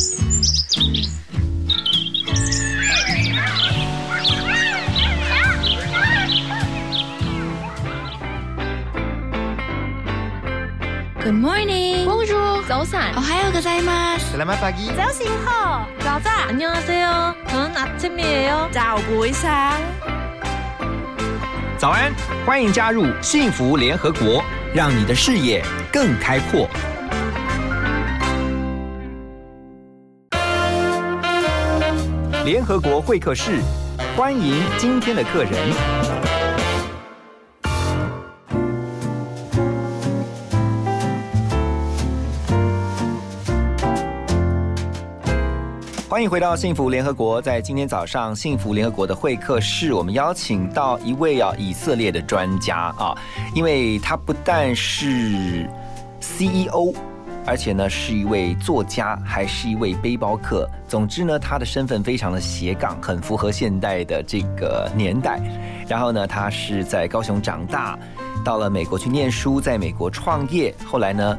Good morning. Bonjour. 早安。 오하요 고자이마스. Selamat pagi. 早醒好。早安。 안녕하세요. 저는 아침이에요. 早不一상早安，欢迎加入幸福联合国，让你的视野更开阔。 联合国会客室，欢迎今天的客人。欢迎回到幸福联合国。在今天早上，幸福联合国的会客室，我们邀请到一位啊以色列的专家啊，因为他不但是 CEO，而且呢是一位作家，还是一位背包客。总之呢，他的身份非常的斜杠，很符合现代的这个年代。然后呢，他是在高雄长大，到了美国去念书，在美国创业，后来呢。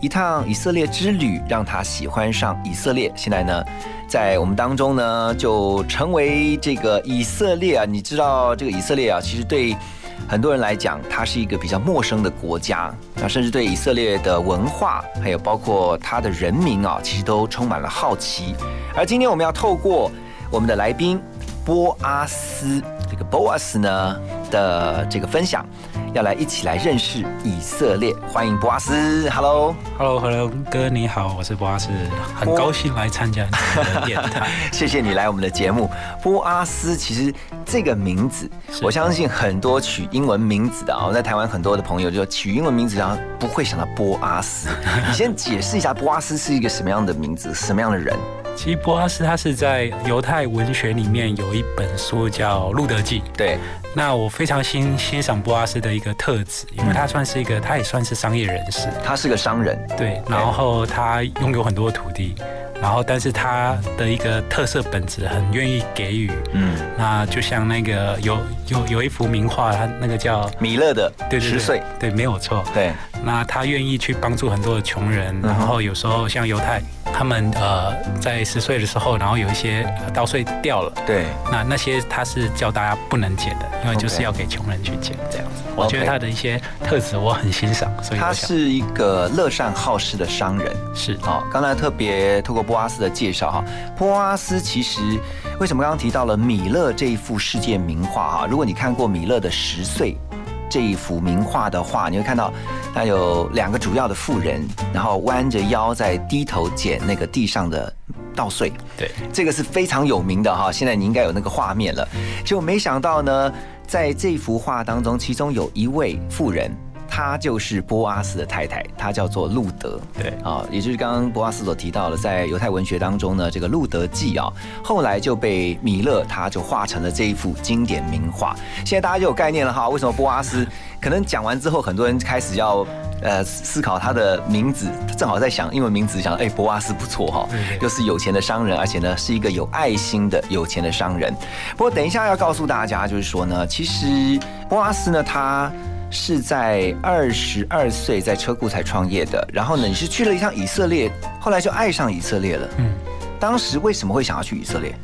一趟以色列之旅让他喜欢上以色列，现在呢，在我们当中呢，就成为这个以色列啊。你知道这个以色列啊，其实对很多人来讲，它是一个比较陌生的国家，那甚至对以色列的文化，还有包括它的人民啊，其实都充满了好奇。而今天我们要透过我们的来宾波阿斯，这个波阿斯呢的这个分享。要来一起来认识以色列，欢迎博阿斯，Hello。Hello，Hello，哥你好，我是博阿斯，很高兴来参加你的电台。谢谢你来我们的节目。波阿斯其实这个名字，我相信很多取英文名字的啊，在台湾很多的朋友就取英文名字，然后不会想到波阿斯。你先解释一下，波阿斯是一个什么样的名字，什么样的人？其实波阿斯他是在犹太文学里面有一本书叫《路德记》，对。那我非常欣欣赏波阿斯的一个特质，因为他算是一个，他也算是商业人士，他是个商人，对。然后他拥有很多土地，然后但是他的一个特色本质很愿意给予，嗯。那就像那个有有有一幅名画，他那个叫米勒的对十岁，对，没有错，对。那他愿意去帮助很多的穷人，然后有时候像犹太，他们呃在十岁的时候，然后有一些稻穗掉了，对，那那些他是叫大家不能捡的，因为就是要给穷人去捡这样子。我觉得他的一些特质我很欣赏，所以他是一个乐善好施的商人，是哦。刚才特别透过波阿斯的介绍哈，波阿斯其实为什么刚刚提到了米勒这一幅世界名画哈？如果你看过米勒的十岁。这一幅名画的话，你会看到，它有两个主要的妇人，然后弯着腰在低头捡那个地上的稻穗。对，这个是非常有名的哈。现在你应该有那个画面了。就没想到呢，在这幅画当中，其中有一位妇人。她就是波阿斯的太太，她叫做路德。对啊，也就是刚刚波阿斯所提到的，在犹太文学当中呢，这个《路德记》啊，后来就被米勒他就画成了这一幅经典名画。现在大家就有概念了哈，为什么波阿斯？可能讲完之后，很多人开始要呃思考他的名字，正好在想英文名字，想哎波阿斯不错哈，又是有钱的商人，而且呢是一个有爱心的有钱的商人。不过等一下要告诉大家，就是说呢，其实波阿斯呢他。是在二十二岁在车库才创业的，然后呢，你是去了一趟以色列，后来就爱上以色列了。嗯，当时为什么会想要去以色列？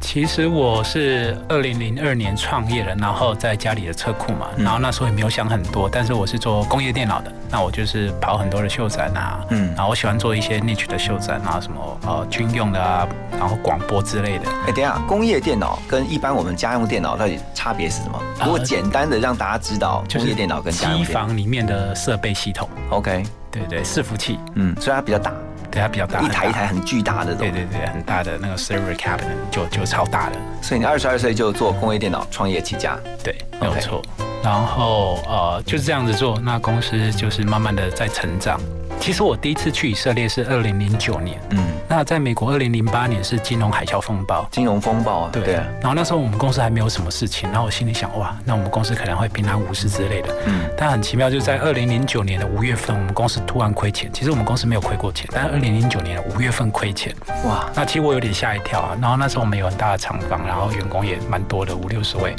其实我是二零零二年创业的，然后在家里的车库嘛，然后那时候也没有想很多，但是我是做工业电脑的，那我就是跑很多的秀展啊，嗯，然后我喜欢做一些 niche 的秀展啊，什么呃军用的啊，然后广播之类的。哎，等下，工业电脑跟一般我们家用电脑到底差别是什么？如果简单的让大家知道，工业电脑跟家用机房里面的设备系统。OK，对对，伺服器，嗯，所以它比较大。对，它比较大，一台一台很巨大的，对对对，很大的那个 server cabinet 就就超大的。所以你二十二岁就做工业电脑创业起家，对，没有错。然后呃就是这样子做，那公司就是慢慢的在成长。其实我第一次去以色列是二零零九年，嗯，那在美国二零零八年是金融海啸风暴，金融风暴啊，对。对然后那时候我们公司还没有什么事情，然后我心里想，哇，那我们公司可能会平安无事之类的，嗯。但很奇妙，就在二零零九年的五月份，我们公司突然亏钱。其实我们公司没有亏过钱，但是二零零九年的五月份亏钱，哇！那其实我有点吓一跳啊。然后那时候我们有很大的厂房，然后员工也蛮多的，五六十位。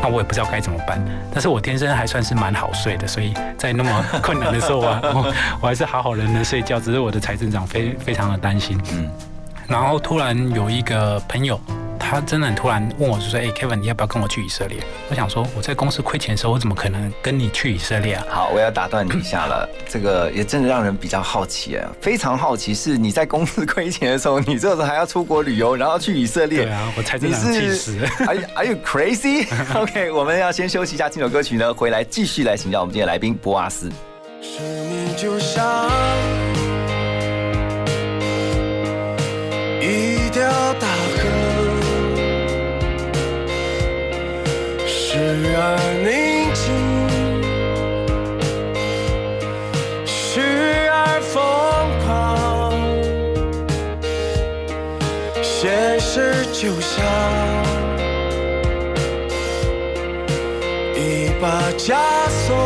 那我也不知道该怎么办，但是我天生还算是蛮好睡的，所以在那么 困难的时候啊，我我还是好好的能睡觉。只是我的财政长非非常的担心，嗯，然后突然有一个朋友。他真的很突然问我，就说：“哎，Kevin，你要不要跟我去以色列？”我想说，我在公司亏钱的时候，我怎么可能跟你去以色列啊？好，我要打断你一下了，这个也真的让人比较好奇啊，非常好奇，是你在公司亏钱的时候，你这时候还要出国旅游，然后去以色列？对啊，我才真的气死！Are you Are you crazy？OK，我们要先休息一下，听首歌曲呢，回来继续来请教我们今天来宾波阿斯。生命就像一条大时而宁静，时而疯狂。现实就像一把枷锁，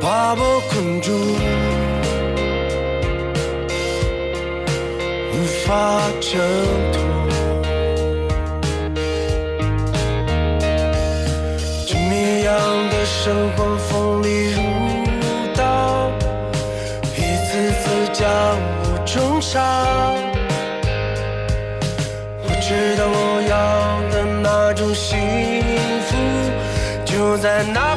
把我困住，无法挣脱。生活锋利如刀，一次次将我重伤。我知道我要的那种幸福，就在那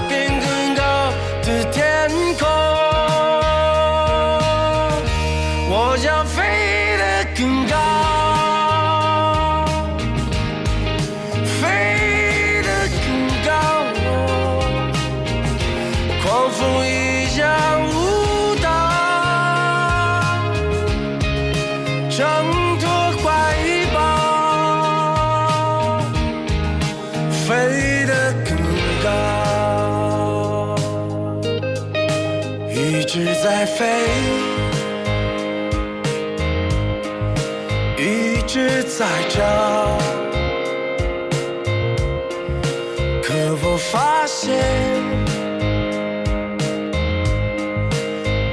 可我发现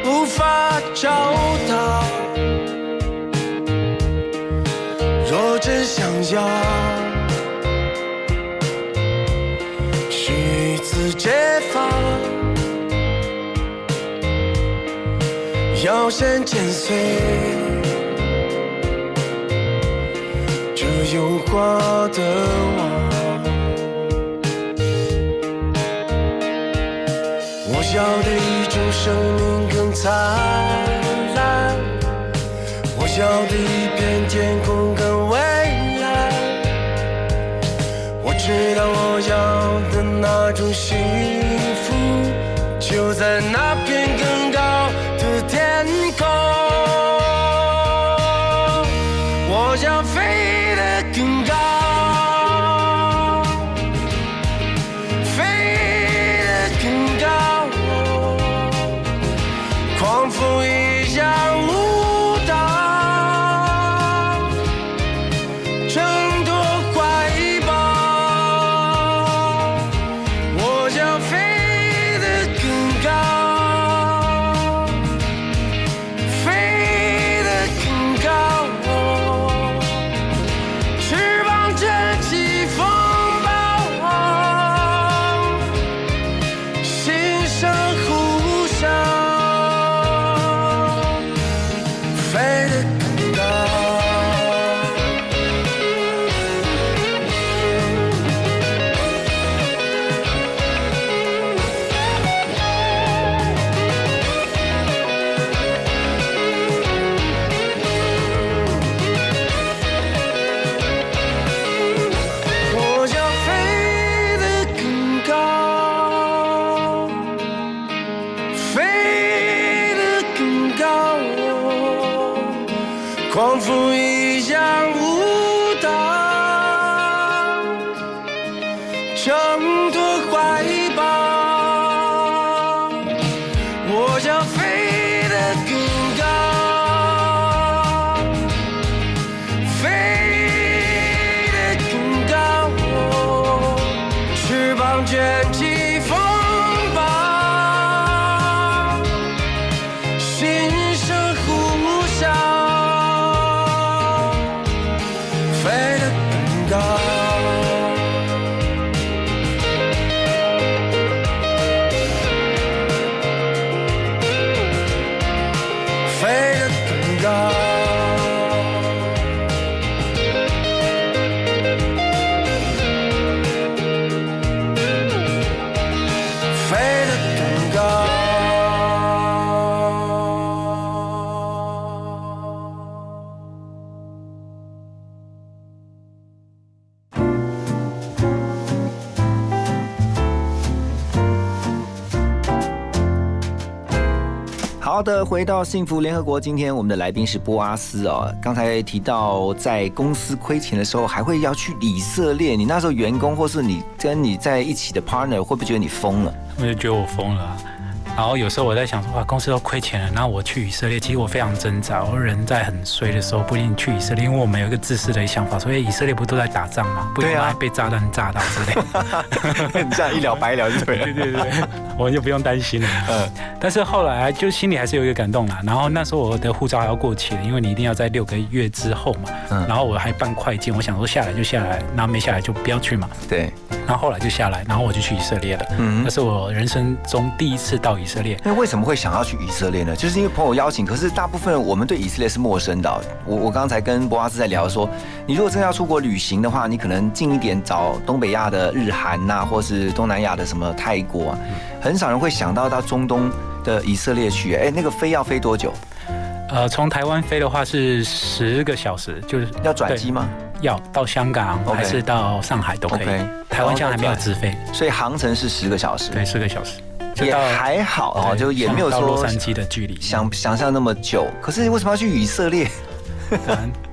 无法找到。若真想要，是一次解放。要先剪碎挂的网。我要的一种生命更灿烂，我要的一片天空更蔚蓝。我知道我要的那种幸福，就在那片 trong thức quan 回到幸福联合国，今天我们的来宾是波阿斯哦。刚才提到在公司亏钱的时候，还会要去以色列。你那时候员工或是你跟你在一起的 partner 会不会觉得你疯了？他们就觉得我疯了。然后有时候我在想说，哇，公司都亏钱了，然后我去以色列，其实我非常挣扎。我人在很衰的时候，不一定去以色列，因为我们有一个自私的想法，所以以色列不都在打仗吗？不对啊还被炸弹炸到之类这样 一了百了就对了。对对对，我们就不用担心了。嗯但是后来就心里还是有一个感动啦。然后那时候我的护照还要过期了，因为你一定要在六个月之后嘛。嗯然后我还办快件，我想说下来就下来，然后没下来就不要去嘛。对，然后后来就下来，然后我就去以色列了。嗯那是我人生中第一次到以色列。那为什么会想要去以色列呢？就是因为朋友邀请，可是大部分我们对以色列是陌生的哦。我我刚才跟博阿斯在聊说，你如果真的要出国旅行的话，你可能近一点找东北亚的日韩呐、或是东南亚的什么泰国啊，很少人会想到到中东的以色列去。哎，那个飞要飞多久？呃，从台湾飞的话是十个小时，就是要转机吗？对？要到香港还是到上海都可以。台湾现在还没有直飞，所以航程是十个小时，对，十个小时，也还好哦，就也没有说到洛杉矶的距离。想想象那么久。可是为什么要去以色列？对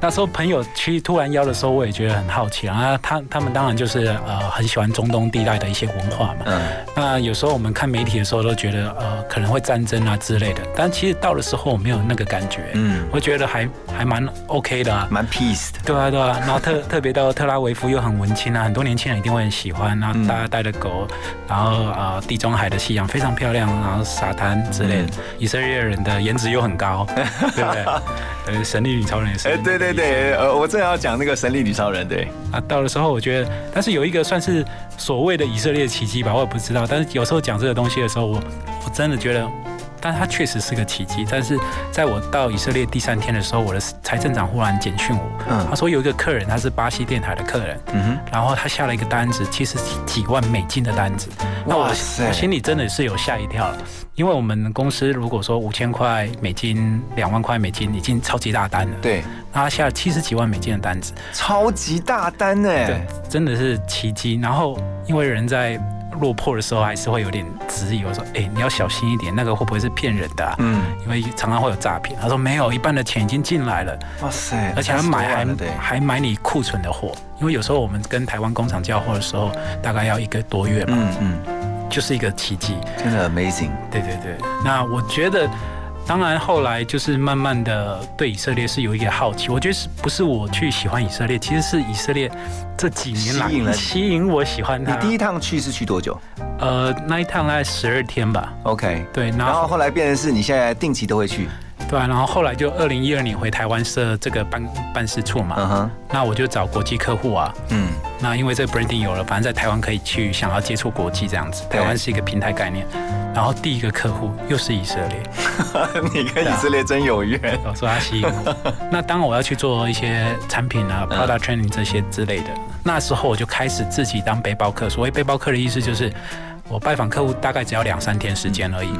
那时候朋友去突然邀的时候，我也觉得很好奇啊。他他们当然就是呃很喜欢中东地带的一些文化嘛。嗯，那有时候我们看媒体的时候都觉得呃可能会战争啊之类的，但其实到的时候我没有那个感觉。嗯我觉得还还蛮 OK 的啊。蛮 peace 的。对啊，对啊，然后特特别到特拉维夫又很文青啊，很多年轻人一定会很喜欢。然后嗯大家带着狗，然后呃地中海的夕阳非常漂亮，然后沙滩之类的。嗯以色列人的颜值又很高，对不对？呃，神力女超人也是。哎，对对对，呃，我正要讲那个神力女超人，对，啊，到的时候我觉得，但是有一个算是所谓的以色列奇迹吧，我也不知道。但是有时候讲这个东西的时候，我我真的觉得，但它确实是个奇迹。但是在我到以色列第三天的时候，我的财政长忽然简讯我，嗯。他说有一个客人，他是巴西电台的客人，嗯哼，然后他下了一个单子，七十几万美金的单子，那我哇塞。我心里真的是有吓一跳，因为我们公司如果说五千块美金、两万块美金已经超级大单了，对，那他下了七十几万美金的单子，超级大单呢，对，真的是奇迹。然后因为人在落魄的时候，还是会有点质疑，我说：“哎、你要小心一点，那个会不会是骗人的、啊？”嗯，因为常常会有诈骗。他说没有，一半的钱已经进来了，哇塞，而且他买30多还还买你库存的货，因为有时候我们跟台湾工厂交货的时候，大概要一个多月嘛，嗯嗯，就是一个奇迹。真的 amazing，对对对，那我觉得，当然后来就是慢慢的对以色列是有一点好奇。我觉得是不是我去喜欢以色列，其实是以色列这几年来吸引了吸引我喜欢它。你第一趟去是去多久呃那一趟大概十二天吧，？OK，对，然后然后后来变成是你现在定期都会去，对啊，然后后来就二零一二年回台湾设这个办办事处嘛，嗯哼，那我就找国际客户啊。嗯，那因为这个 branding 有了，反正在台湾可以去想要接触国际这样子，台湾是一个平台概念。然后第一个客户又是以色列，你跟以色列真有缘，我 说他吸引我。那当我要去做一些产品啊、嗯 product training 这些之类的，那时候我就开始自己当背包客。所谓背包客的意思就是。我拜访客户大概只要两三天时间而已，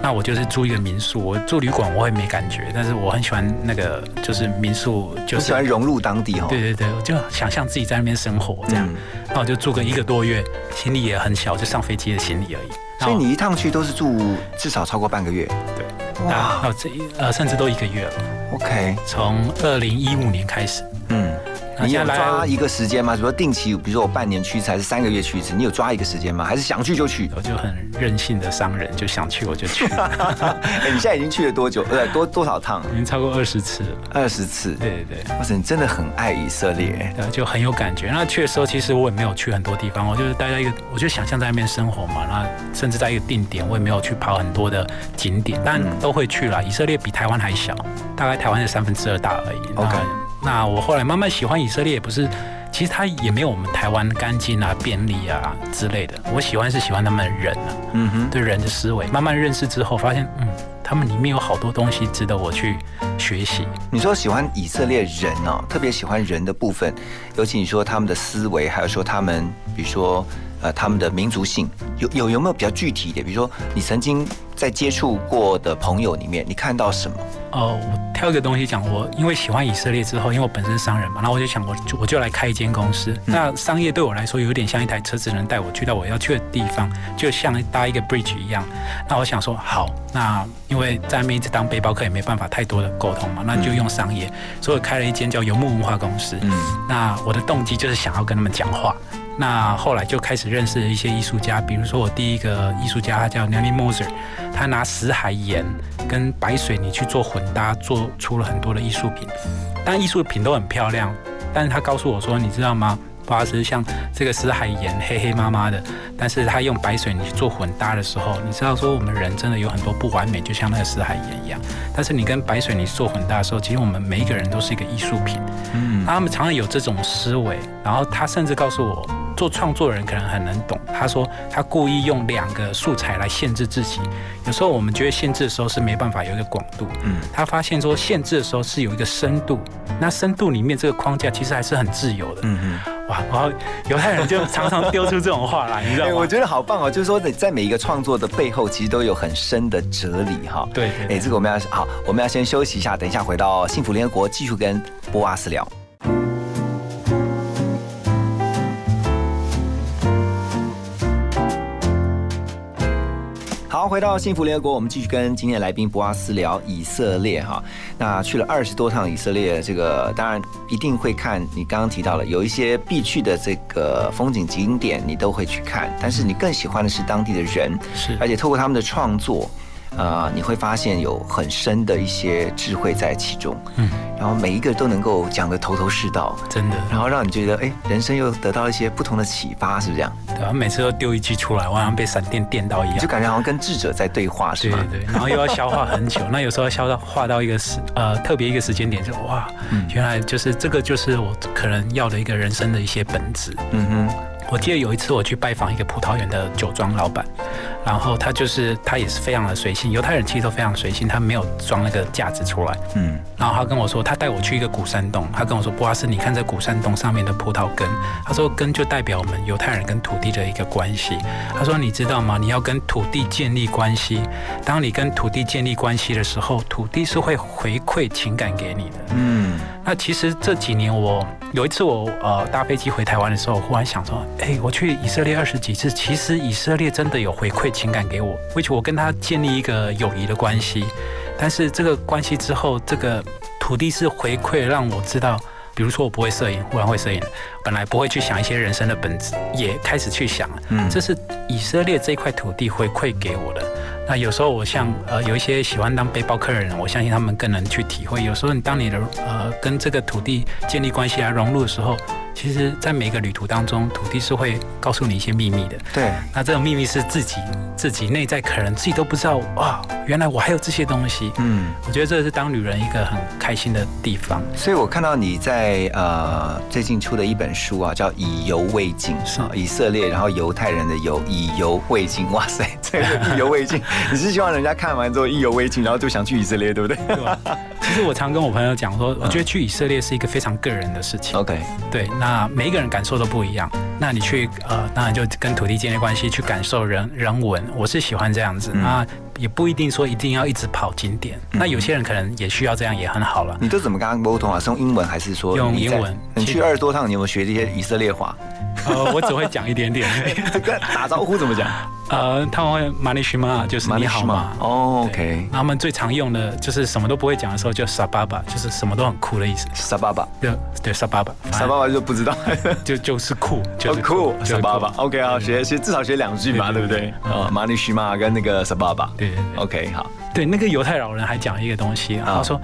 那我就是住一个民宿，我住旅馆我会没感觉，但是我很喜欢那个就是民宿，就喜欢融入当地哈。对对对，我就想象自己在那边生活这样，嗯那我就住个一个多月，行李也很小，就上飞机的行李而已。所以你一趟去都是住至少超过半个月。对，哇那那我这一呃甚至都一个月了，，OK，从二零一五年开始。嗯，你有抓一个时间吗？比如说定期，比如说我半年去一次，还是三个月去一次？你有抓一个时间吗？还是想去就去？我就很任性的商人，就想去我就去，哎，你现在已经去了多久？呃，多多少趟？已经超过二十次了。二十次。对对对，哇塞，你真的很爱以色列。对，就很有感觉。那去的时候，其实我也没有去很多地方，我就是待在一个，我就想象在那边生活嘛。那甚至在一个定点，我也没有去跑很多的景点，但嗯都会去了。以色列比台湾还小，大概台湾的三分之二大而已。OK 那那我后来慢慢喜欢以色列，也不是，其实它也没有我们台湾干净啊、便利啊之类的。我喜欢是喜欢他们的人啊，嗯哼，对人的思维。慢慢认识之后，发现嗯，他们里面有好多东西值得我去学习。你说喜欢以色列人哦，特别喜欢人的部分，尤其你说他们的思维，还有说他们，比如说呃他们的民族性？有有有没有比较具体的？比如说你曾经在接触过的朋友里面，你看到什么？哦，我挑一个东西讲，我因为喜欢以色列之后，因为我本身是商人嘛，然后我就想，我就我就来开一间公司。那商业对我来说有点像一台车子，能带我去到我要去的地方，就像搭一个 bridge 一样。那我想说，好，那因为在那边一直当背包客也没办法太多的沟通嘛，那就用商业，所以我开了一间叫游牧文化公司。嗯，那我的动机就是想要跟他们讲话。那后来就开始认识了一些艺术家，比如说我第一个艺术家，他叫 Nelly Moser，他拿石海盐跟白水泥去做混搭，做出了很多的艺术品。但艺术品都很漂亮，但是他告诉我说，你知道吗？不好意思，像这个死海盐黑黑麻麻的，但是他用白水泥做混搭的时候，你知道说我们人真的有很多不完美，就像那个死海盐一样。但是你跟白水泥做混搭的时候，其实我们每一个人都是一个艺术品。嗯，他们常常有这种思维，然后他甚至告诉我。做创作人可能很能懂。他说他故意用两个素材来限制自己。有时候我们觉得限制的时候是没办法有一个广度。嗯，他发现说限制的时候是有一个深度。那深度里面这个框架其实还是很自由的。嗯嗯。哇，然后犹太人就常常丢出这种话来，你知道吗？我觉得好棒哦，就是说在每一个创作的背后，其实都有很深的哲理哈。对。哎，这个我们要好，我们要先休息一下，等一下回到幸福联合国继续跟波阿斯聊。好，回到幸福联合国，我们继续跟今天的来宾博阿斯聊以色列哈。那去了二十多趟以色列，这个当然一定会看。你刚刚提到了有一些必去的这个风景景点，你都会去看。但是你更喜欢的是当地的人，是而且透过他们的创作。呃，你会发现有很深的一些智慧在其中，嗯，然后每一个都能够讲得头头是道，真的，然后让你觉得，哎，人生又得到一些不同的启发，是不是这样？对啊，每次都丢一句出来，我好像被闪电电到一样，就感觉好像跟智者在对话，是吗？对对，然后又要消化很久，那有时候要消到化到一个时，呃，特别一个时间点，就哇，原来就是这个，就是我可能要的一个人生的一些本质，嗯哼。我记得有一次我去拜访一个葡萄园的酒庄老板，然后他就是他也是非常的随性，犹太人其实都非常随性，他没有装那个架子出来，嗯，然后他跟我说，他带我去一个古山洞，他跟我说，布阿斯，你看这古山洞上面的葡萄根，他说根就代表我们犹太人跟土地的一个关系，他说你知道吗？你要跟土地建立关系，当你跟土地建立关系的时候，土地是会回馈情感给你的，嗯，那其实这几年我有一次我呃搭飞机回台湾的时候，忽然想说。哎，我去以色列二十几次，其实以色列真的有回馈情感给我，而且我跟他建立一个友谊的关系。但是这个关系之后，这个土地是回馈让我知道，比如说我不会摄影，忽然会摄影，本来不会去想一些人生的本质，也开始去想。嗯，这是以色列这块土地回馈给我的。那有时候我像呃有一些喜欢当背包客的人，我相信他们更能去体会。有时候你当你的呃跟这个土地建立关系来融入的时候。其实，在每个旅途当中，土地是会告诉你一些秘密的。对，那这种秘密是自己自己内在可能自己都不知道哇，原来我还有这些东西。嗯，我觉得这是当女人一个很开心的地方。所以我看到你在呃最近出的一本书啊，叫《以犹未尽》，是以色列，然后犹太人的犹，以犹未尽。哇塞，这个意犹未尽，你是希望人家看完之后意犹未尽，然后就想去以色列，对不对？对吧？其实我常跟我朋友讲说，我觉得去以色列是一个非常个人的事情。OK，对，那。每一个人感受都不一样，那你去呃，当然就跟土地建立关系，去感受人人文，我是喜欢这样子。那也不一定说一定要一直跑景点，那有些人可能也需要这样，也很好了。你都怎么跟他沟通啊？是用英文还是说用英文？你去二十多趟，你有没有学这些以色列话？呃，我只会讲一点点。打招呼怎么讲？呃，他们会马尼须嘛，就是你好嘛。哦，OK。他们最常用的就是什么都不会讲的时候，就傻爸爸，就是什么都很酷的意思。傻爸爸。对对，傻爸爸。傻爸爸就不知道，就就是酷，就是酷。傻爸爸，OK 啊，学学至少学两句嘛，对不对？啊，马尼须嘛跟那个傻，OK，好。对，那个犹太老人还讲一个东西，他说：“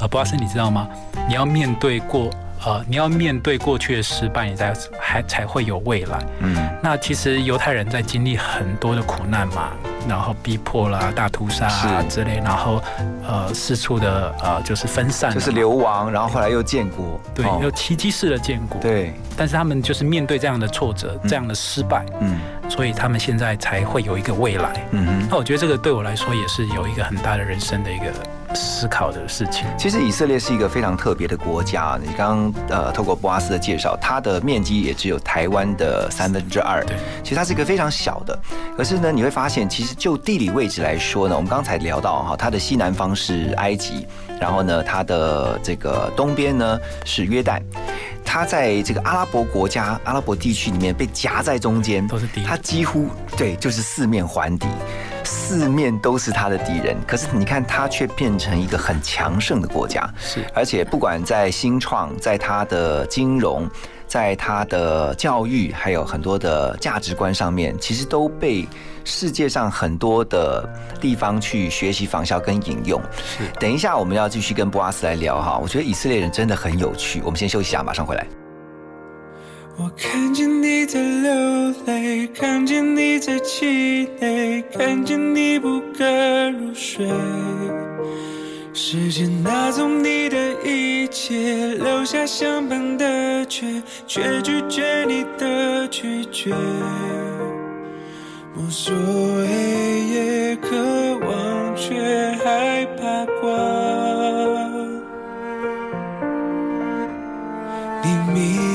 呃，博拉斯，你知道吗？你要面对过。”呃，你要面对过去的失败，你才还才会有未来。嗯，那其实犹太人在经历很多的苦难嘛，然后逼迫啦、大屠杀啊之类，然后呃四处的呃就是分散，就是流亡，然后后来又建国，对，又奇迹式的建国。对，但是他们就是面对这样的挫折、这样的失败，嗯，所以他们现在才会有一个未来。嗯，那我觉得这个对我来说也是有一个很大的人生的一个。思考的事情。其实以色列是一个非常特别的国家，你刚刚呃透过布阿斯的介绍，它的面积也只有台湾的三分之二，对，其实它是一个非常小的。可是呢，你会发现，其实就地理位置来说呢，我们刚才聊到哈，它的西南方是埃及，然后呢，它的这个东边呢是约旦。它在这个阿拉伯国家、阿拉伯地区里面被夹在中间，都是敌人。它几乎对，就是四面环敌，四面都是他的敌人。可是你看，他却变成一个很强盛的国家，是。而且不管在新创，在他的金融，在他的教育，还有很多的价值观上面，其实都被世界上很多的地方去学习仿效跟引用。是。等一下，我们要继续跟波阿斯来聊哈。我觉得以色列人真的很有趣。我们先休息一下，马上回来。我看见你在流泪，看见你在气馁，看见你不敢入睡。时间拿走你的一切，留下相伴的缺，却拒绝你的拒绝。无所谓，也渴望，却害怕光。你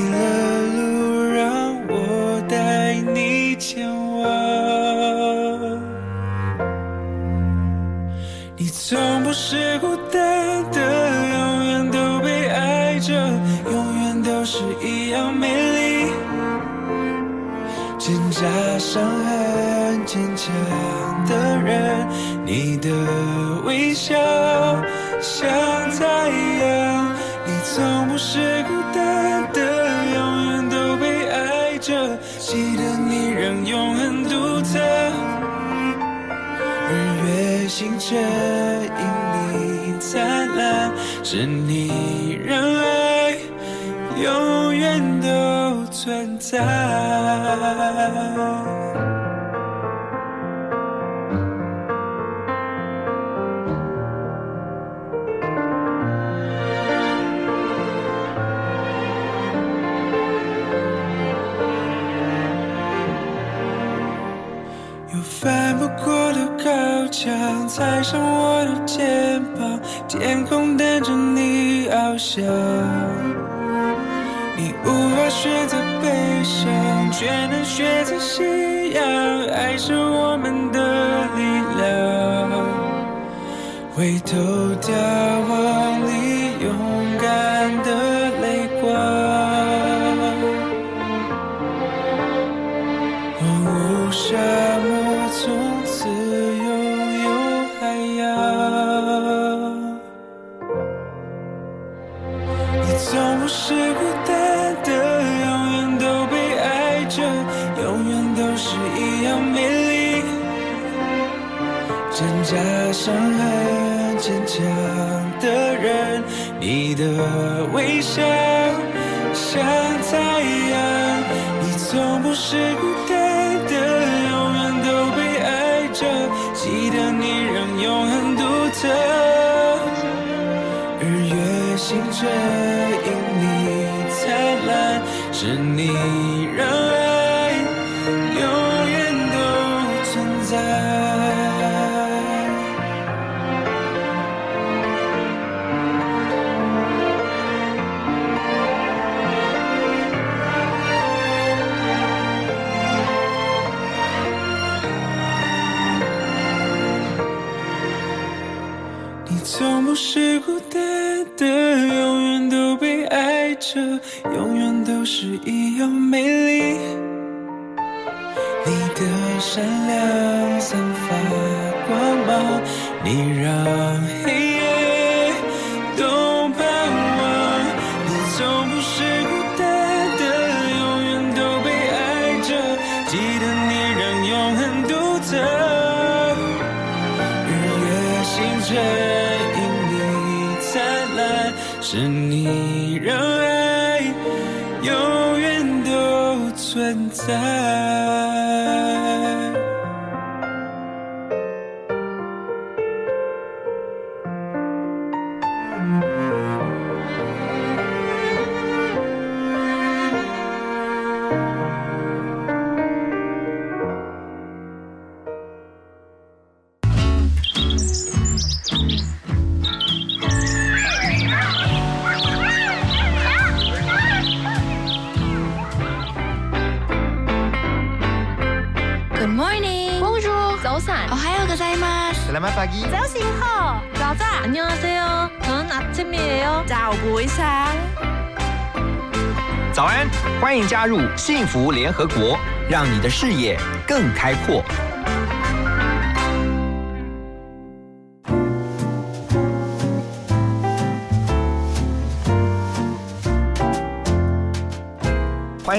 挣扎、伤痕、坚强的人，你的微笑像太阳。你从不是孤单的，永远都被爱着。记得你仍永恒独特，日月星辰因你灿烂，是你存在。有翻不过的高墙，踩上我的肩膀，天空等着你翱翔。你无法选择悲伤，却能选择信仰，爱是我们的力量。回头眺望的微笑像太阳。你从不是孤单的，永远都被爱着。记得你让永恒独特，日月星辰因你灿烂，是你一样美丽。你的善良散发光芒，你让在.存在。 Selamat pagi.早醒好，早早 안녕하세요. 저는 아침이에요. 早不sáng 早安，欢迎加入幸福联合国，让你的视野更开阔。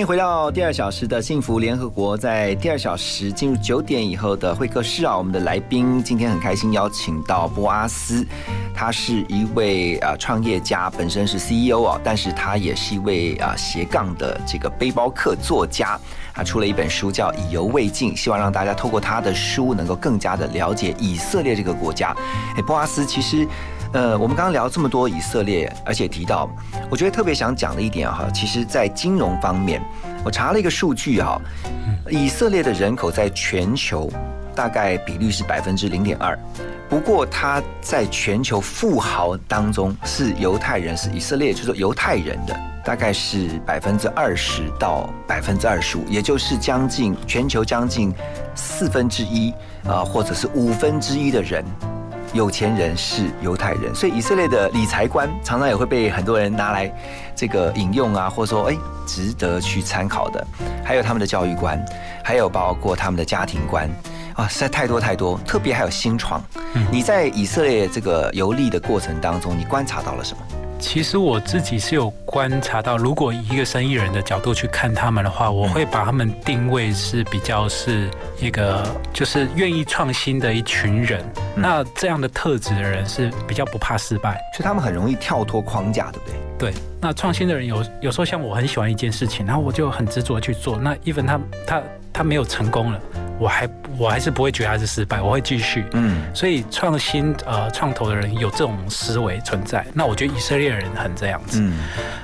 迎回到第二小时的幸福联合国，在第二小时进入九点以后的会客室啊，我们的来宾今天很开心邀请到波阿斯，他是一位啊创业家，本身是 CEO 啊，但是他也是一位啊斜杠的这个背包客作家，他出了一本书叫《意犹未尽》，希望让大家透过他的书能够更加的了解以色列这个国家。哎，波阿斯其实。呃，我们刚刚聊这么多以色列，而且提到，我觉得特别想讲的一点哈，其实在金融方面，我查了一个数据哈，以色列的人口在全球大概比率是百分之零点二，不过它在全球富豪当中是犹太人，是以色列，就是犹太人的大概是百分之二十到百分之二十五，也就是将近全球将近四分之一啊，或者是五分之一的人。有钱人是犹太人，所以以色列的理财观常常也会被很多人拿来这个引用啊，或者说哎值得去参考的。还有他们的教育观，还有包括他们的家庭观啊，实在太多太多。特别还有新创。你在以色列这个游历的过程当中，你观察到了什么？其实我自己是有观察到，如果以一个生意人的角度去看他们的话，我会把他们定位是比较是一个就是愿意创新的一群人。那这样的特质的人是比较不怕失败，所以他们很容易跳脱框架，对不对？对。那创新的人有有时候像我很喜欢一件事情，然后我就很执着去做。那 even 他他他没有成功了。我还我还是不会觉得他是失败，我会继续。嗯，所以创新呃创投的人有这种思维存在。那我觉得以色列人很这样子。嗯，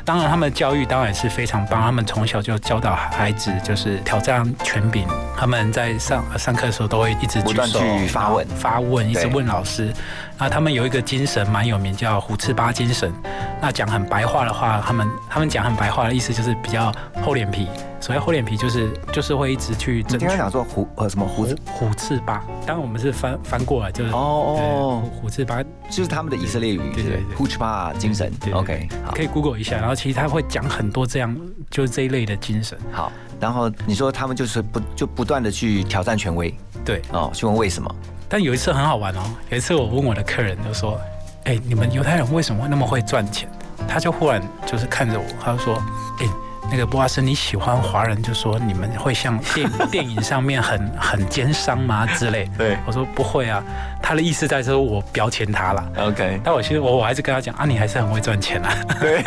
当然他们的教育当然是非常棒，他们从小就教导孩子就是挑战权柄。他们在上上课的时候都会一直举手去发问发问，一直问老师。那他们有一个精神蛮有名，叫虎刺巴精神。那讲很白话的话，他们他们讲很白话的意思就是比较厚脸皮。所谓厚脸皮就是就是会一直去争。听他讲说虎呃什么虎虎刺巴，当然我们是翻翻过来就是哦哦虎刺巴就是他们的以色列语，对对虎刺巴精神。OK，可以 Google 一下，然后其实他会讲很多这样就是这一类的精神。好，然后你说他们就是不就不断的去挑战权威，对哦，去问为什么？但有一次很好玩哦，有一次我问我的客人就说，哎，你们犹太人为什么会那么会赚钱？他就忽然就是看着我，他就说，哎。那个波阿斯，你喜欢华人就说你们会像电 电影上面很很奸商吗之类？对，我说不会啊，他的意思在说我标签他了。OK，但我其实我我还是跟他讲啊，你还是很会赚钱啊。对，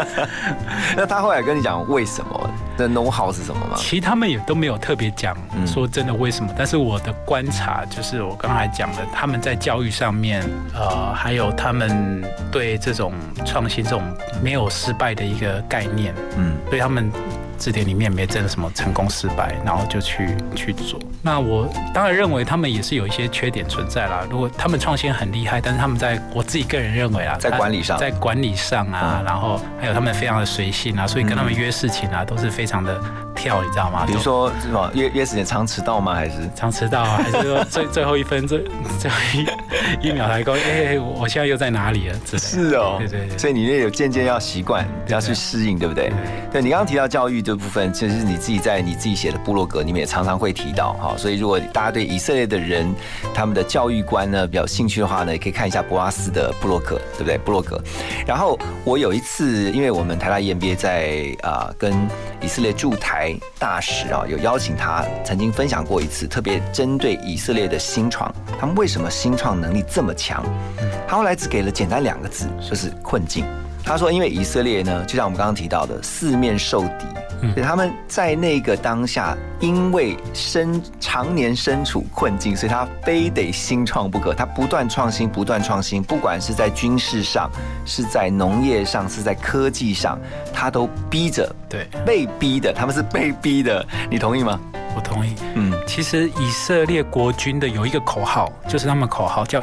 那他后来跟你讲为什么？的 know how 是什么吗？其实他们也都没有特别讲说真的为什么，但是我的观察就是我刚才讲的，他们在教育上面，呃，还有他们对这种创新、这种没有失败的一个概念，嗯，所以他们。字典里面没真的什么成功失败，然后就去去做。那我当然认为他们也是有一些缺点存在啦。如果他们创新很厉害，但是他们在我自己个人认为啊，在管理上，在管理上啊，然后还有他们非常的随性啊，所以跟他们约事情啊都是非常的跳，你知道吗？比如说什么约约时间常迟到吗？还是常迟到啊？还是说最 最后一分最 最后一一秒才够？哎，我现在又在哪里了？是哦，对对对。所以你也有渐渐要习惯，要去适应，对不对？对你刚刚提到教育。这部分其实是你自己在你自己写的部落格里面也常常会提到哈，所以如果大家对以色列的人他们的教育观呢比较兴趣的话呢，也可以看一下博阿斯的部落格，对不对？部落格。然后我有一次，因为我们台大 EMBA 在啊跟以色列驻台大使啊有邀请他，曾经分享过一次，特别针对以色列的新创，他们为什么新创能力这么强？他后来只给了简单两个字，就是困境。他说，因为以色列呢，就像我们刚刚提到的，四面受敌。他们在那个当下，因为身常年身处困境，所以他非得新创不可。他不断创新，不断创新，不管是在军事上，是在农业上，是在科技上，他都逼着，对，被逼的，他们是被逼的。你同意吗？我同意。嗯，其实以色列国军的有一个口号，就是他们口号叫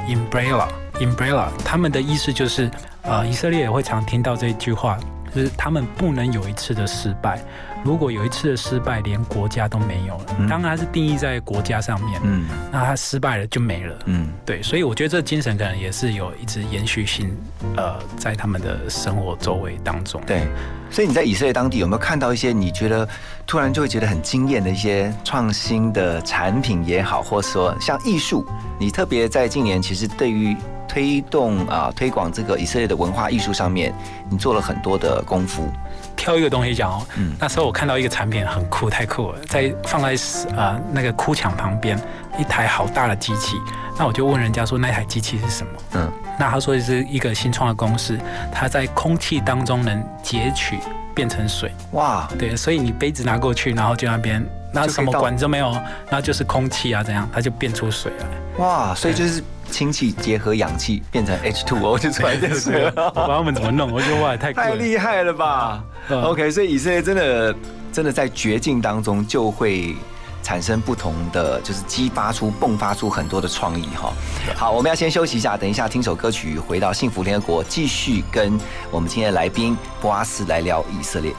umbrella，他们的意思就是，呃，以色列也会常听到这一句话。就是他们不能有一次的失败，如果有一次的失败，连国家都没有了，嗯当然它是定义在国家上面，嗯那它失败了就没了。嗯，对，所以我觉得这精神可能也是有一直延续性，呃，在他们的生活周围当中。对。所以你在以色列当地有没有看到一些你觉得突然就会觉得很惊艳的一些创新的产品也好，或者说像艺术，你特别在近年其实对于推动啊、推广这个以色列的文化艺术上面，你做了很多的功夫。挑一个东西讲哦，嗯那时候我看到一个产品很酷，太酷了，在放在呃那个哭墙旁边一台好大的机器，那我就问人家说那台机器是什么？嗯，那他说是一个新创的公司，它在空气当中能截取变成水，哇，对，所以你杯子拿过去，然后就那边。那什么管子都没有，然后就是空气啊，怎样它就变出水来。哇，所以就是氢气结合氧气变成 H2O 就出来这水我了，不知道他们怎么弄，我觉得哇，太酷太。厉害了吧嗯？OK，所以以色列真的真的在绝境当中就会。产生不同的，就是激发出、迸发出很多的创意哈。好，我们要先休息一下，等一下听首歌曲，回到幸福联合国，继续跟我们今天的来宾波阿斯来聊以色列。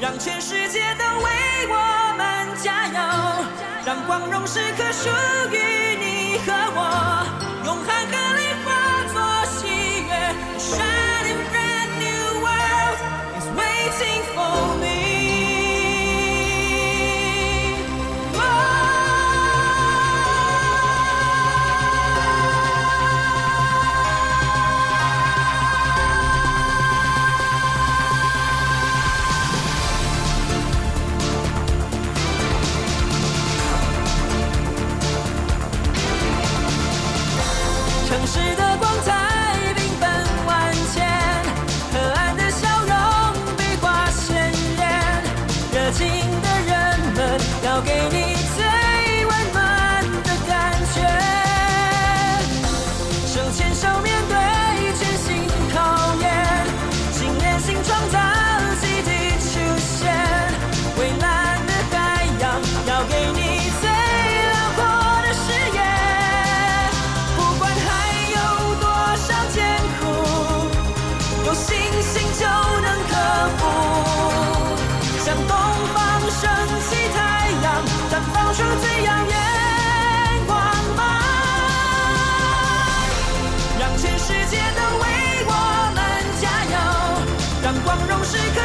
让全世界都为我们加油，让光荣时刻属于你和我，光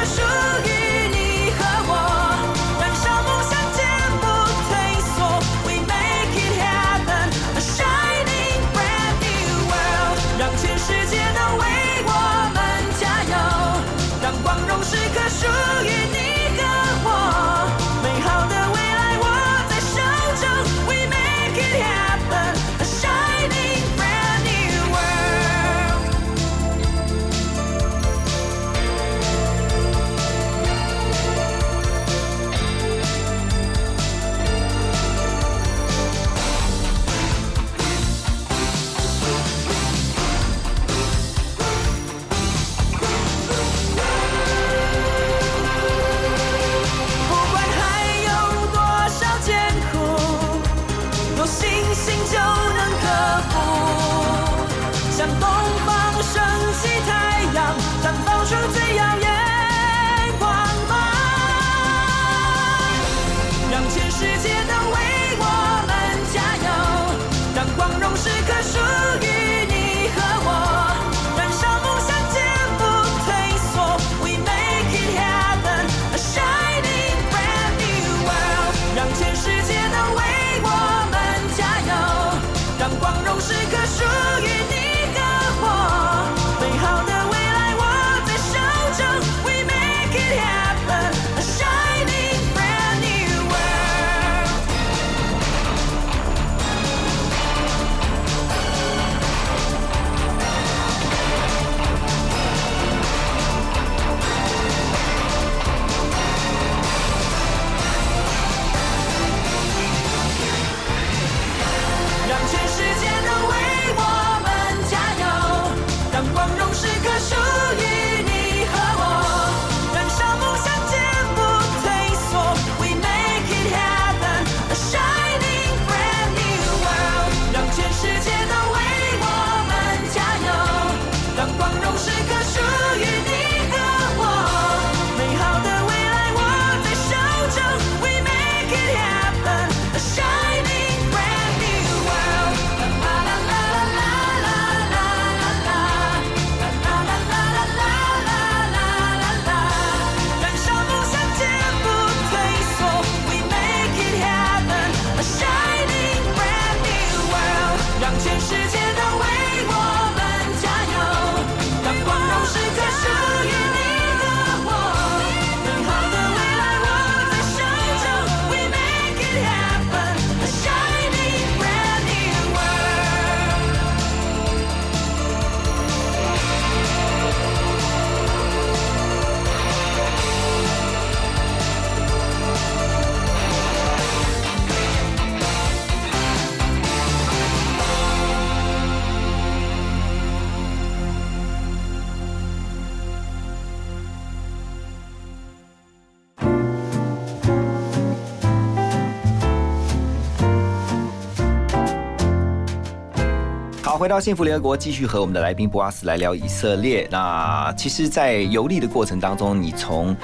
来到幸福联合国，继续和我们的来宾博阿斯来聊以色列。那其实，在游历的过程当中，你从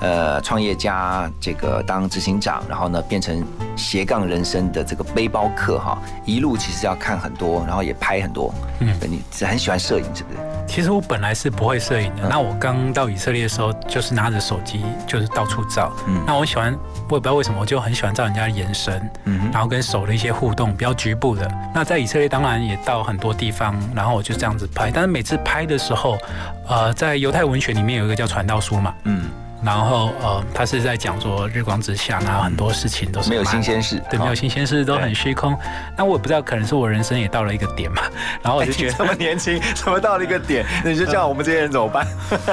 呃创业家这个当执行长，然后呢变成斜杠人生的这个背包客哈，一路其实要看很多，然后也拍很多。嗯，你是很喜欢摄影，是不是？其实我本来是不会摄影的。那我刚到以色列的时候，就是拿着手机，就是到处照。嗯，那我喜欢，我也不知道为什么，我就很喜欢照人家的眼神，嗯，然后跟手的一些互动，比较局部的。那在以色列当然也到很多地方，然后我就这样子拍。但是每次拍的时候，呃，在犹太文学里面有一个叫传道书嘛，嗯。然后呃，他是在讲说日光之下，然后很多事情都是没有新鲜事，对，没有新鲜事都很虚空。那我也不知道，可能是我人生也到了一个点嘛。然后我就觉得这么 年轻，怎么到了一个点？你就叫我们这些人怎么办？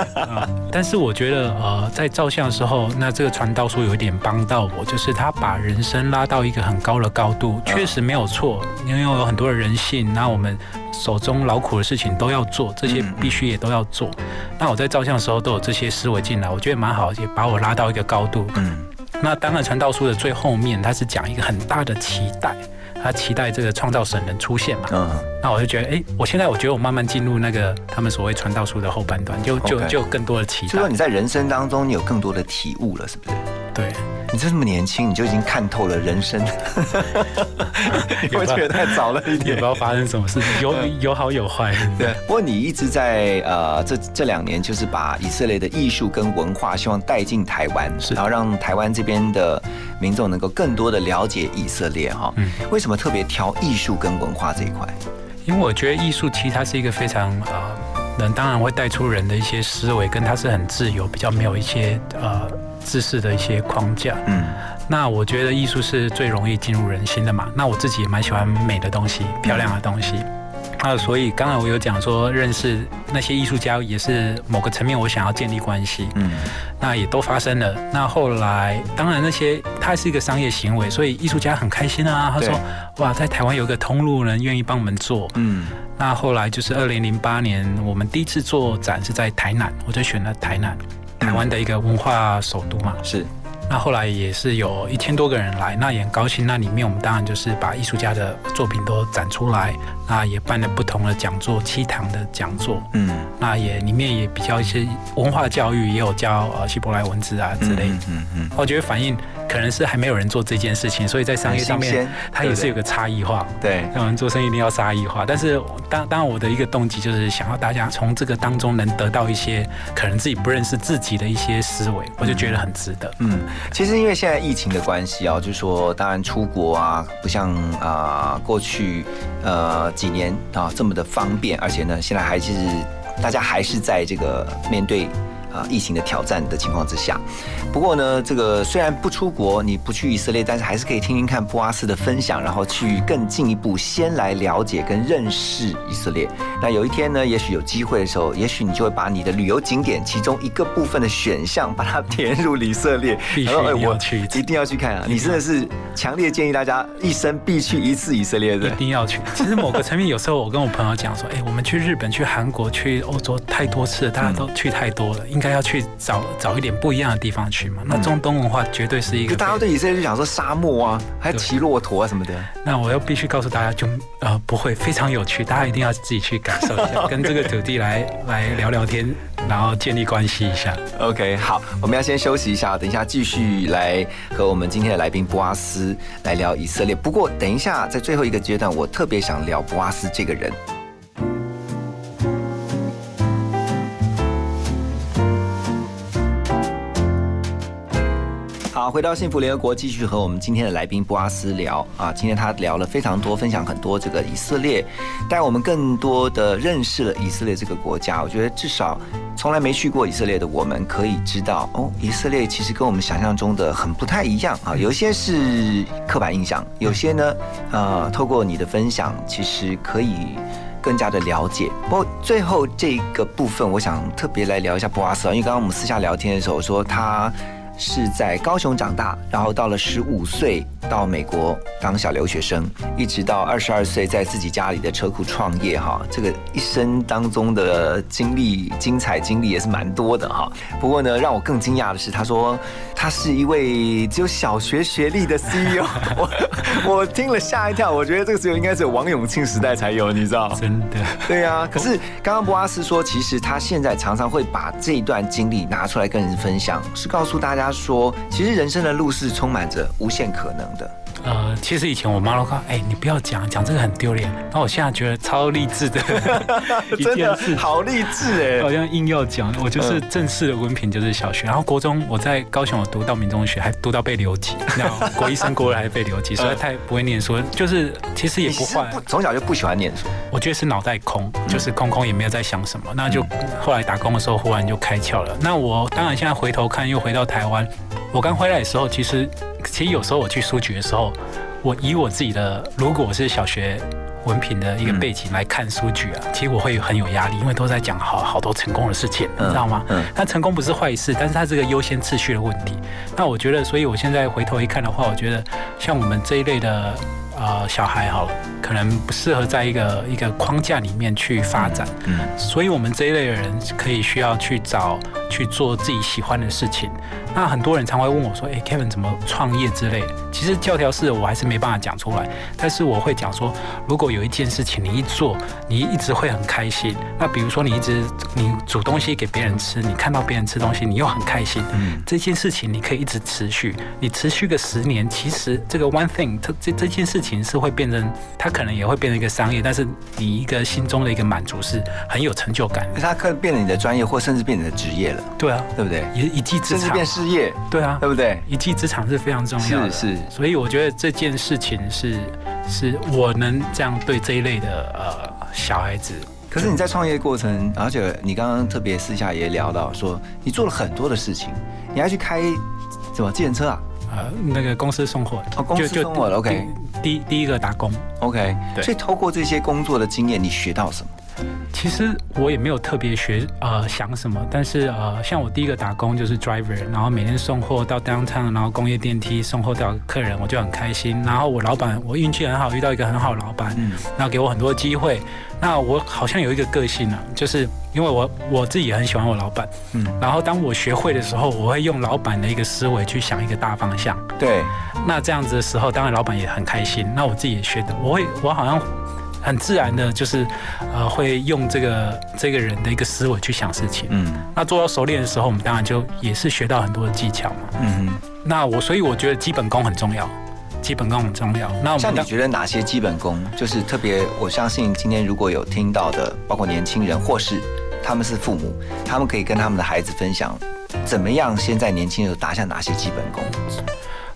但是我觉得呃，在照相的时候，那这个传道书有一点帮到我，就是他把人生拉到一个很高的高度，确实没有错，因为有很多的人性。那我们。手中劳苦的事情都要做，这些必须也都要做。那我在照相的时候都有这些思维进来，我觉得蛮好，也把我拉到一个高度。嗯，那当然传道书的最后面，他是讲一个很大的期待，他期待这个创造神能出现嘛。嗯，那我就觉得，哎，我现在我觉得我慢慢进入那个他们所谓传道书的后半段，就就就更多的期待。就说你在人生当中，你有更多的体悟了，是不是？对。你这么年轻，你就已经看透了人生，你会觉得太早了一点。也不知道发生什么事，有有好有坏。对，不过你一直在呃这这两年，就是把以色列的艺术跟文化，希望带进台湾，然后让台湾这边的民众能够更多的了解以色列哈。嗯。为什么特别挑艺术跟文化这一块？因为我觉得艺术其实它是一个非常呃，能当然会带出人的一些思维，跟它是很自由，比较没有一些呃。知识的一些框架，嗯，那我觉得艺术是最容易进入人心的嘛。那我自己也蛮喜欢美的东西，漂亮的东西。那所以刚才我有讲说，认识那些艺术家也是某个层面我想要建立关系，嗯，那也都发生了。那后来当然那些它是一个商业行为，所以艺术家很开心啊。他说哇，在台湾有个通路人愿意帮我们做，嗯。那后来就是二零零八年，我们第一次做展是在台南，我就选了台南。台湾的一个文化首都嘛，是。那后来也是有一千多个人来，那也很高兴。那里面我们当然就是把艺术家的作品都展出来，那也办了不同的讲座，七堂的讲座。嗯，那也里面也比较一些文化教育，也有教呃希伯来文字啊之类。嗯嗯。我觉得反映。可能是还没有人做这件事情，所以在商业上面，它也是有个差异化。对，我们做生意一定要差异化。但是当当然，我的一个动机就是想要大家从这个当中能得到一些可能自己不认识自己的一些思维，我就觉得很值得。嗯，其实因为现在疫情的关系啊，就是说当然出国啊，不像啊过去呃几年啊这么的方便，而且呢，现在还是大家还是在这个面对。啊，疫情的挑战的情况之下，不过呢，这个虽然不出国，你不去以色列，但是还是可以听听看布阿斯的分享，然后去更进一步先来了解跟认识以色列。那有一天呢，也许有机会的时候，也许你就会把你的旅游景点其中一个部分的选项，把它填入以色列。必须要去，一定要去看啊！你真的是强烈建议大家一生必去一次以色列的，一定要去。其实某个层面，有时候我跟我朋友讲说，哎，我们去日本、去韩国、去欧洲太多次了，大家都去太多了，应该。要去找找一点不一样的地方去嘛？那中东文化绝对是一个。大家对以色列就想说沙漠啊，还有骑骆驼啊什么的。那我要必须告诉大家，就呃不会非常有趣，大家一定要自己去感受一下，跟这个土地来来聊聊天，然后建立关系一下。OK，好，我们要先休息一下，等一下继续来和我们今天的来宾布阿斯来聊以色列。不过等一下在最后一个阶段，我特别想聊布阿斯这个人。好，回到幸福联合国，继续和我们今天的来宾布阿斯聊啊。今天他聊了非常多，分享很多这个以色列，带我们更多的认识了以色列这个国家。我觉得至少从来没去过以色列的我们，可以知道哦，以色列其实跟我们想象中的很不太一样啊。有些是刻板印象，有些呢，呃，透过你的分享，其实可以更加的了解。不过最后这个部分，我想特别来聊一下布阿斯，因为刚刚我们私下聊天的时候说他。是在高雄长大，然后到了十五岁到美国当小留学生，一直到二十二岁在自己家里的车库创业哈。这个一生当中的经历，精彩经历也是蛮多的哈。不过呢，让我更惊讶的是，他说他是一位只有小学学历的 CEO，我我听了吓一跳，我觉得这个只有应该只有王永庆时代才有，你知道？真的。对啊，可是刚刚博阿斯说，其实他现在常常会把这一段经历拿出来跟人分享，是告诉大家他说，其实人生的路是充满着无限可能的。呃，其实以前我妈都说，哎，你不要讲，讲这个很丢脸。那我现在觉得超励志的，真的好励志哎，好像硬要讲。我就是正式的文凭就是小学，然后国中我在高雄我读到民中学，还读到被留级，然后国一升国二还被留级，实在太不会念书。就是其实也不坏，从小就不喜欢念书。我觉得是脑袋空，就是空空也没有在想什么。那就后来打工的时候，忽然就开窍了。那我当然现在回头看，又回到台湾。我刚回来的时候，其实。其实有时候我去书局的时候，我以我自己的，如果我是小学文凭的一个背景来看书局啊，其实我会很有压力，因为都在讲好好多成功的事情，你知道吗？嗯。那成功不是坏事，但是它是个优先次序的问题。那我觉得，所以我现在回头一看的话，我觉得像我们这一类的呃小孩哈，可能不适合在一个一个框架里面去发展。嗯。所以我们这一类的人可以需要去找去做自己喜欢的事情。那很多人常会问我说：“哎，Kevin 怎么创业之类的？”其实教条式我还是没办法讲出来，但是我会讲说，如果有一件事情你一做，你一直会很开心。那比如说你一直你煮东西给别人吃，你看到别人吃东西，你又很开心。嗯，这件事情你可以一直持续，你持续个十年，其实这个 one thing，这这这件事情是会变成，它可能也会变成一个商业，但是你一个心中的一个满足是很有成就感。它可能变成你的专业，或甚至变成你的职业了。对啊，对不对？一一技之长。业对啊，对不对？一技之长是非常重要的，是是。所以我觉得这件事情是，是我能这样对这一类的呃小孩子。可是你在创业过程，而且你刚刚特别私下也聊到说，你做了很多的事情，你还去开什么自行车啊？呃，那个公司送货，哦，公司送货，OK。第第一个打工，OK。所以透过这些工作的经验，你学到什么？其实我也没有特别学呃想什么，但是呃像我第一个打工就是 driver，然后每天送货到 downtown，然后工业电梯送货到客人，我就很开心。然后我老板我运气很好，遇到一个很好老板，嗯，然后给我很多机会。那我好像有一个个性啊，就是因为我我自己也很喜欢我老板，嗯，然后当我学会的时候，我会用老板的一个思维去想一个大方向。对，那这样子的时候，当然老板也很开心。那我自己也学的，我会我好像。很自然的，就是呃，会用这个这个人的一个思维去想事情。嗯，那做到熟练的时候，我们当然就也是学到很多的技巧嘛。嗯那我所以我觉得基本功很重要，基本功很重要。那像你觉得哪些基本功，就是特别？我相信今天如果有听到的，包括年轻人或是他们是父母，他们可以跟他们的孩子分享，怎么样先在年轻的时候打下哪些基本功。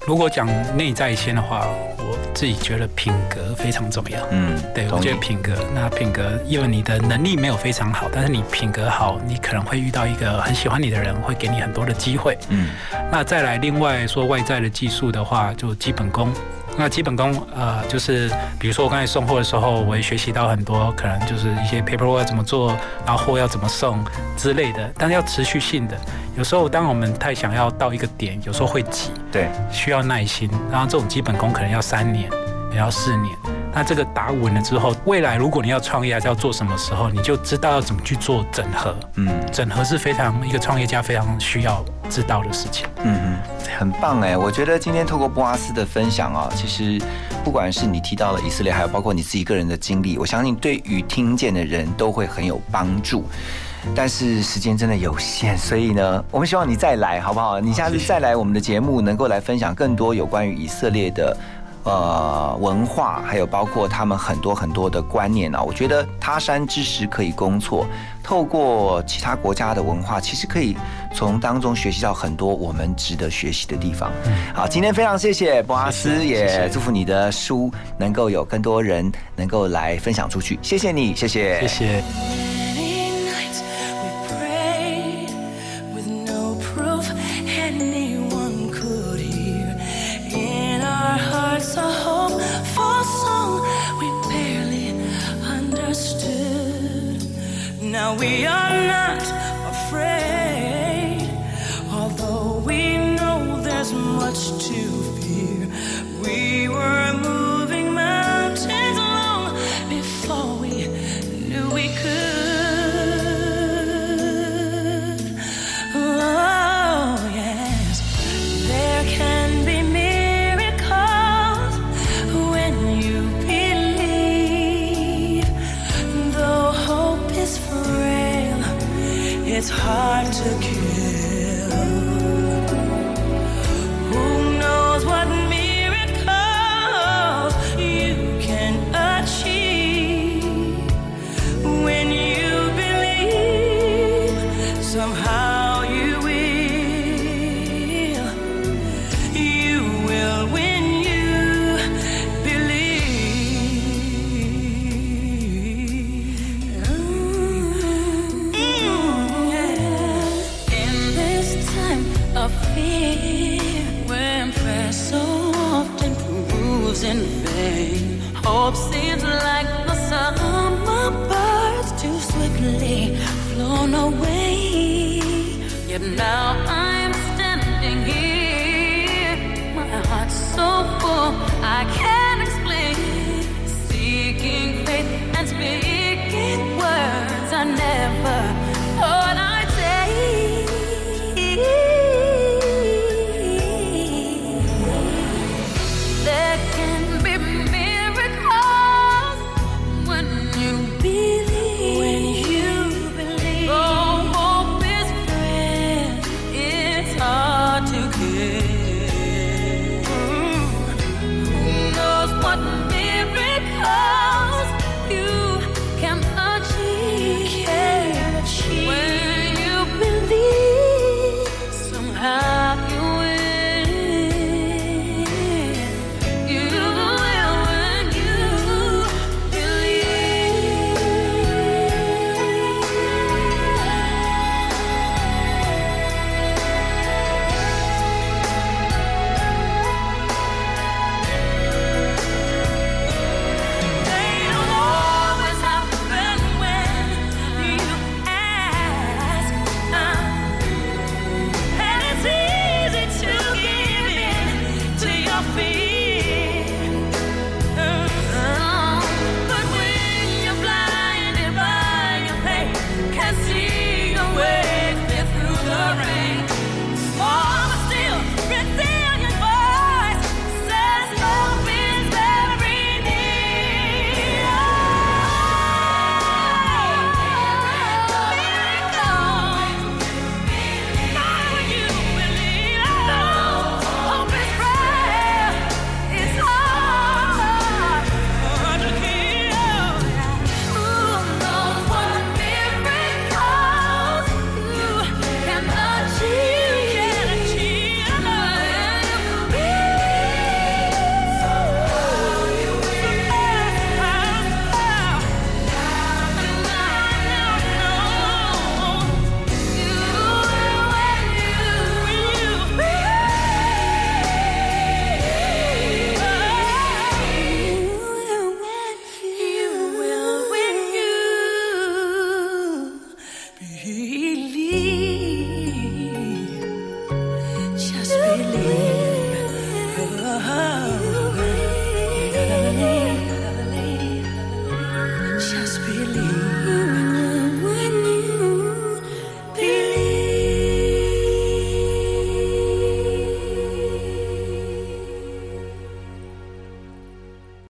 如果讲内在先的话，我自己觉得品格非常重要。嗯，对，我觉得品格，那品格，因为你的能力没有非常好，但是你品格好，你可能会遇到一个很喜欢你的人，会给你很多的机会。嗯，那再来另外说外在的技术的话，就基本功。那基本功，呃，就是比如说我刚才送货的时候，我也学习到很多，可能就是一些 paperwork 要怎么做，然后货要怎么送之类的，但是要持续性的。有时候当我们太想要到一个点，有时候会急，对，需要耐心。然后这种基本功可能要三年，也要四年。那这个打稳了之后，未来如果你要创业还是要做什么时候，你就知道要怎么去做整合。嗯，整合是非常一个创业家非常需要知道的事情。嗯嗯，很棒哎！我觉得今天透过布阿斯的分享啊，其实不管是你提到了以色列，还有包括你自己个人的经历，我相信对于听见的人都会很有帮助。但是时间真的有限，所以呢，我们希望你再来好不好？你下次再来我们的节目，能够来分享更多有关于以色列的。呃，文化还有包括他们很多很多的观念啊，我觉得他山之石可以攻错。透过其他国家的文化，其实可以从当中学习到很多我们值得学习的地方。好，今天非常谢谢博阿斯，也祝福你的书能够有更多人能够来分享出去。谢谢你，谢谢，谢谢。Of fear, when prayer so often proves in vain, hope seems like the summer birds too swiftly flown away. Yet now I'm standing here, my heart's so full I can't explain. Seeking faith and speaking words I never